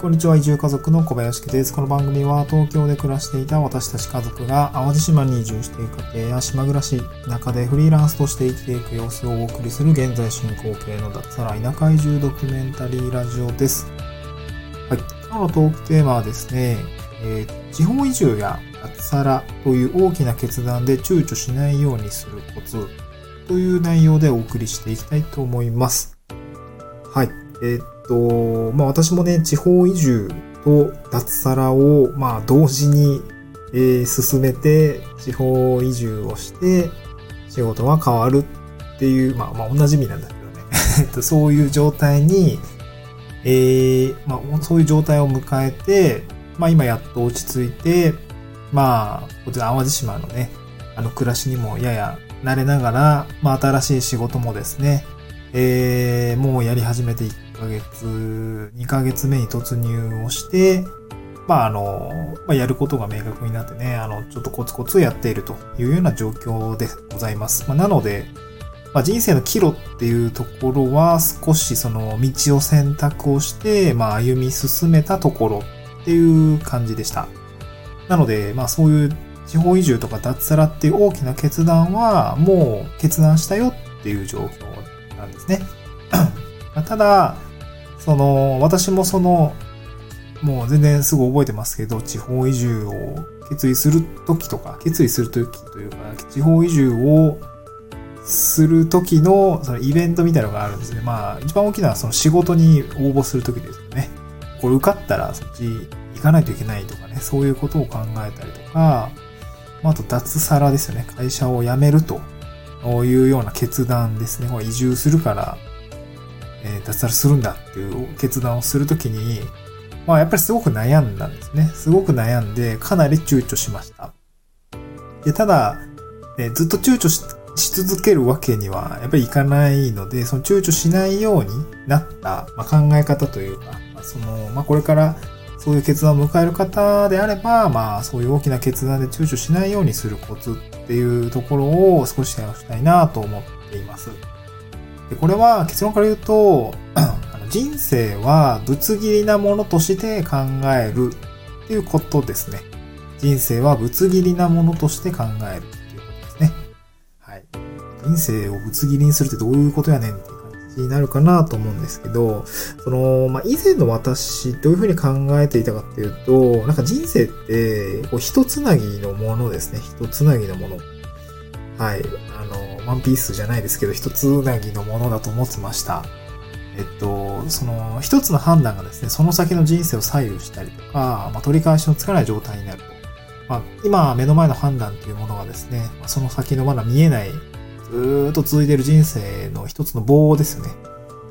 こんにちは。移住家族の小林家です。この番組は東京で暮らしていた私たち家族が淡路島に移住していく家庭や島暮らし、中でフリーランスとして生きていく様子をお送りする現在進行形の脱サラ田舎移住ドキュメンタリーラジオです。はい。今日のトークテーマはですね、えー、地方移住や脱サラという大きな決断で躊躇しないようにするコツという内容でお送りしていきたいと思います。はい。えーと、まあ私もね、地方移住と脱サラを、まあ同時に、えー、進めて、地方移住をして、仕事が変わるっていう、まあまあ同じ意味なんだけどね。そういう状態に、えー、まあそういう状態を迎えて、まあ今やっと落ち着いて、まあ、こちら淡路島のね、あの暮らしにもやや慣れながら、まあ新しい仕事もですね、えー、もうやり始めて1ヶ月、2ヶ月目に突入をして、まあ、あの、まあ、やることが明確になってね、あの、ちょっとコツコツやっているというような状況でございます。まあ、なので、まあ、人生の岐路っていうところは少しその道を選択をして、まあ、歩み進めたところっていう感じでした。なので、まあ、そういう地方移住とか脱サラっていう大きな決断はもう決断したよっていう状況なんですね。ただ、その、私もその、もう全然すぐ覚えてますけど、地方移住を決意するときとか、決意するときというか、地方移住をするときのそのイベントみたいなのがあるんですね。まあ、一番大きなのはその仕事に応募するときですよね。これ受かったらそっち行かないといけないとかね、そういうことを考えたりとか、まあと脱サラですよね。会社を辞めるというような決断ですね。これ移住するからえ、脱サラするんだっていう決断をするときに、まあやっぱりすごく悩んだんですね。すごく悩んで、かなり躊躇しました。で、ただ、え、ずっと躊躇し続けるわけにはやっぱりいかないので、その躊躇しないようになった、まあ、考え方というか、まあ、その、まあ、これからそういう決断を迎える方であれば、まあ、そういう大きな決断で躊躇しないようにするコツっていうところを少しシェアしたいなと思っています。でこれは結論から言うと、人生はぶつ切りなものとして考えるっていうことですね。人生はぶつ切りなものとして考えるっていうことですね。はい。人生をぶつ切りにするってどういうことやねんっていう感じになるかなと思うんですけど、その、まあ、以前の私、どういうふうに考えていたかっていうと、なんか人生って、こう、一つなぎのものですね。一つなぎのもの。はい。ワンピースじゃないですけど、一つうなぎのものだと思ってました。えっと、その、一つの判断がですね、その先の人生を左右したりとか、まあ、取り返しのつかない状態になると。まあ、今、目の前の判断というものがですね、その先のまだ見えない、ずっと続いている人生の一つの棒ですよね。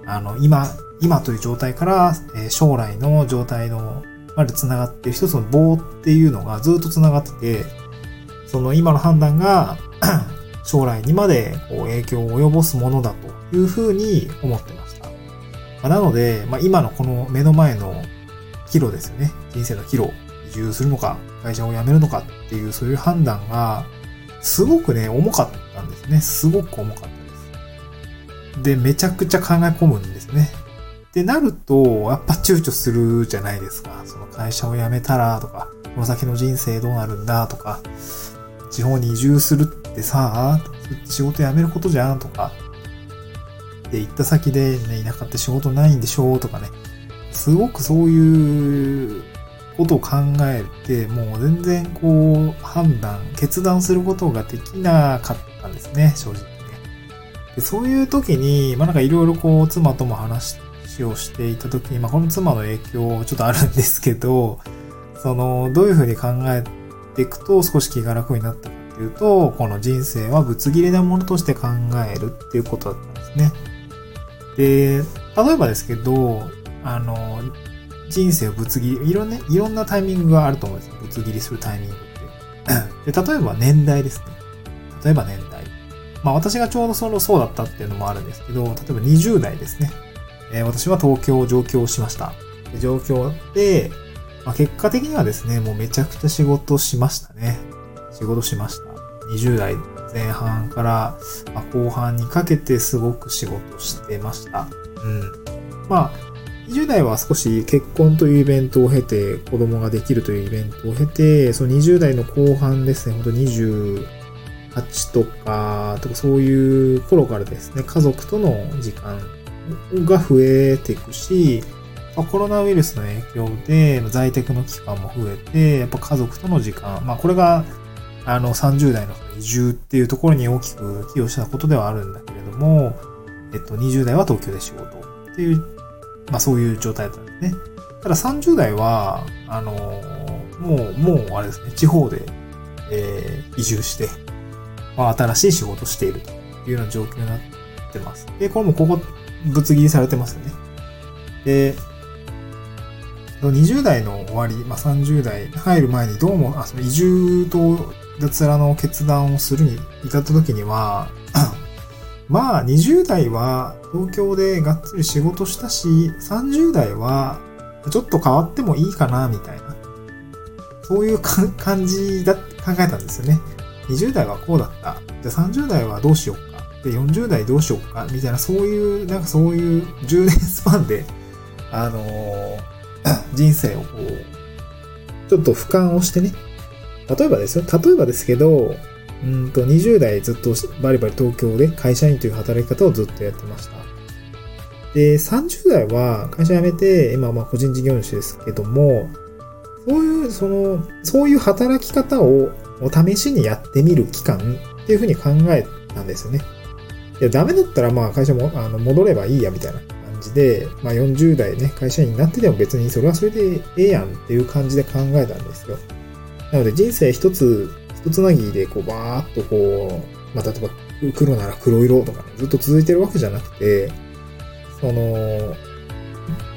あの、今、今という状態から、え、将来の状態の、まで繋がってる一つの棒っていうのがずっと繋がってて、その今の判断が将来にまでこう影響を及ぼすものだというふうに思ってました。ま、なので、まあ、今のこの目の前の岐路ですよね。人生の岐路。移住するのか、会社を辞めるのかっていうそういう判断が、すごくね、重かったんですね。すごく重かったです。で、めちゃくちゃ考え込むんですね。ってなると、やっぱ躊躇するじゃないですか。その会社を辞めたらとか、この先の人生どうなるんだとか、地方に移住するってさ、仕事辞めることじゃんとか、で、行った先でね、田舎って仕事ないんでしょうとかね、すごくそういうことを考えて、もう全然こう、判断、決断することができなかったんですね、正直ね。でそういう時に、まあなんかいろいろこう、妻とも話をしていた時に、まあこの妻の影響ちょっとあるんですけど、その、どういうふうに考えていくと少し気が楽になったっていうと、この人生はぶつ切りなものとして考えるっていうことだったんですね。で、例えばですけど、あの、人生をぶつ切り、いろんな、いろんなタイミングがあると思うんですよ。ぶつ切りするタイミングって。で、例えば年代ですね。例えば年代。まあ私がちょうどそのそうだったっていうのもあるんですけど、例えば20代ですね。えー、私は東京を上京しました。で上京で、まあ、結果的にはですね、もうめちゃくちゃ仕事しましたね。仕事しました。20代前半から、ま、後半にかけてすごく仕事してました。うん。まあ、20代は少し結婚というイベントを経て、子供ができるというイベントを経て、その20代の後半ですね、ほんと28とか、とかそういう頃からですね、家族との時間が増えていくし、コロナウイルスの影響で在宅の期間も増えて、やっぱ家族との時間、まあこれがあの30代の移住っていうところに大きく寄与したことではあるんだけれども、えっと20代は東京で仕事っていう、まあそういう状態だったんですね。ただ30代は、あの、もう、もうあれですね、地方で、えー、移住して、まあ新しい仕事しているというような状況になってます。で、これもここ、ぶつ切りされてますよね。で、20代の終わり、まあ、30代入る前にどうも、あその移住と脱ラの決断をするに至った時には、まあ20代は東京でがっつり仕事したし、30代はちょっと変わってもいいかな、みたいな。そういう 感じだ、考えたんですよね。20代はこうだった。じゃあ30代はどうしようか。で、40代どうしようか。みたいな、そういう、なんかそういう10年スパンで、あのー 人生をこう、ちょっと俯瞰をしてね、例えばですよ、例えばですけど、うんと20代ずっとバリバリ東京で会社員という働き方をずっとやってました。で、30代は会社辞めて、今まあ個人事業主ですけども、そういう、その、そういう働き方をお試しにやってみる期間っていうふうに考えたんですよね。で、ダメだったらまあ会社もあの戻ればいいやみたいな感じで、まあ、40代ね、会社員になってでも別にそれはそれでええやんっていう感じで考えたんですよ。なので人生一つ、一つなぎでこうバーっとこう、まあ、例えば黒なら黒色とかね、ずっと続いてるわけじゃなくて、その、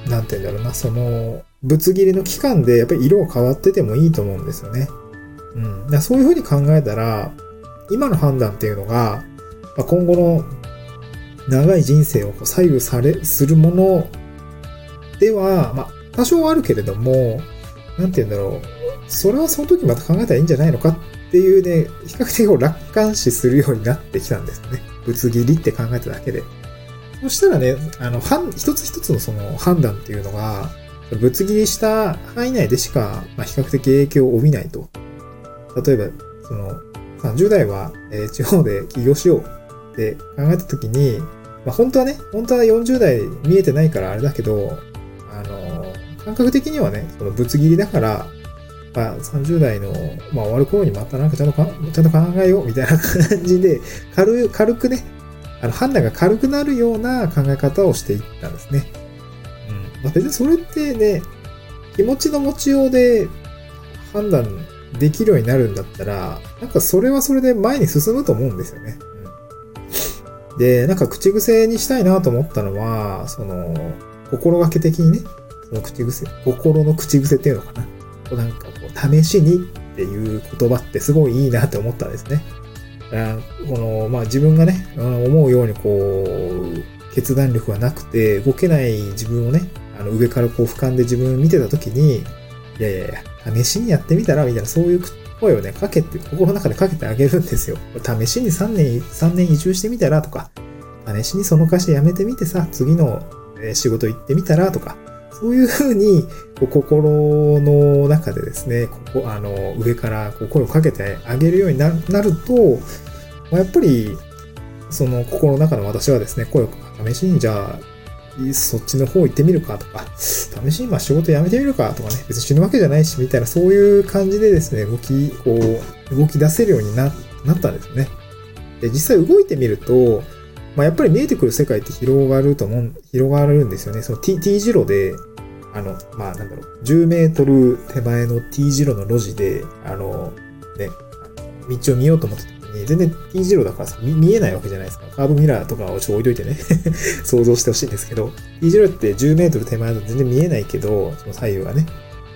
なんて言うんだろうな、その、ぶつ切りの期間でやっぱり色が変わっててもいいと思うんですよね。うん。だそういうふうに考えたら、今の判断っていうのが、まあ、今後の長い人生を左右され、するものでは、まあ、多少あるけれども、なんて言うんだろう。それはその時また考えたらいいんじゃないのかっていうね、比較的楽観視するようになってきたんですね。ぶつ切りって考えただけで。そしたらね、あの、一つ一つのその判断っていうのが、ぶつ切りした範囲内でしか、まあ、比較的影響を帯びないと。例えば、その、30代は、えー、地方で起業しようって考えたときに、まあ、本当はね、本当は40代見えてないからあれだけど、あの、感覚的にはね、そのぶつ切りだから、まあ、30代の、まあ、終わる頃にまたなんかちゃんとか、ちゃんと考えようみたいな感じで、軽、軽くね、あの、判断が軽くなるような考え方をしていったんですね。うん。まあ、別にそれってね、気持ちの持ちようで判断できるようになるんだったら、なんかそれはそれで前に進むと思うんですよね。で、なんか口癖にしたいなと思ったのは、その、心がけ的にね、その口癖、心の口癖っていうのかな。なんか試しにっていう言葉ってすごいいいなって思ったんですね。この、まあ自分がね、思うようにこう、決断力がなくて動けない自分をね、あの上からこう俯瞰で自分を見てた時に、いやいやいや、試しにやってみたらみたいなそういう声をね、かけて、心の中でかけてあげるんですよ。試しに3年、3年移住してみたらとか、試しにその会社辞めてみてさ、次の仕事行ってみたらとか、そういうふうに、心の中でですね、ここ、あの、上からこう声をかけてあげるようになると、やっぱり、その心の中の私はですね、声を試しにじゃあ、そっちの方行ってみるかとか、試しにまあ仕事辞めてみるかとかね、別に死ぬわけじゃないし、みたいな、そういう感じでですね、動き、こう、動き出せるようにななったんですね。で、実際動いてみると、まあ、やっぱり見えてくる世界って広がると思う、広がるんですよね。その T, T 字路で、あの、まあ、なんだろう、10メートル手前の T 字路の路地で、あの、ね、道を見ようと思ってに、全然 T 字路だからさ見、見えないわけじゃないですか。カーブミラーとかをちょ置いといてね 想像してほしいんですけど、T 字路って10メートル手前だと全然見えないけど、その左右がね。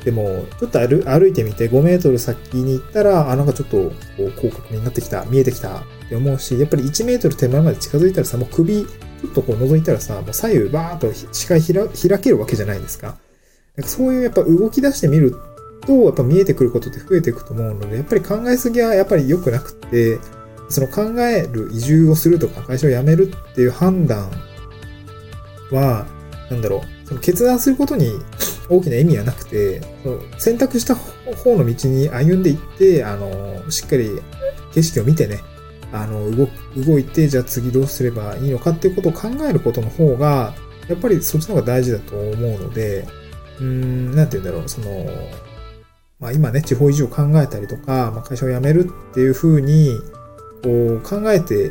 でも、ちょっと歩歩いてみて5メートル先に行ったら、あ、なんかちょっと、こう、広角になってきた、見えてきたって思うし、やっぱり1メートル手前まで近づいたらさ、もう首、ちょっとこう覗いたらさ、もう左右バーっと視界開けるわけじゃないですか。なんかそういうやっぱ動き出してみると、やっぱ見えてくることって増えていくと思うので、やっぱり考えすぎはやっぱり良くなくて、その考える移住をするとか会社を辞めるっていう判断は、なんだろう、その決断することに大きな意味はなくて、選択した方の道に歩んでいって、あの、しっかり景色を見てね、あの、動、動いて、じゃあ次どうすればいいのかっていうことを考えることの方が、やっぱりそっちの方が大事だと思うので、うーん、なんて言うんだろう、その、まあ今ね、地方移住を考えたりとか、まあ、会社を辞めるっていうふうに、こう考えて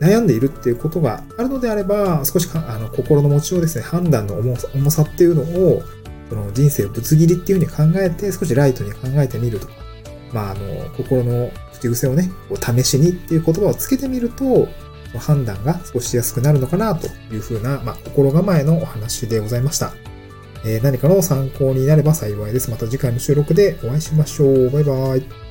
悩んでいるっていうことがあるのであれば、少しかあの心の持ちようですね、判断の重さ重さっていうのを、その人生をぶつ切りっていうふうに考えて、少しライトに考えてみるとか、まあ、あの、心の口癖をね、こう試しにっていう言葉をつけてみると、判断が少ししやすくなるのかなというふうな、まあ、心構えのお話でございました。えー、何かの参考になれば幸いです。また次回の収録でお会いしましょう。バイバイ。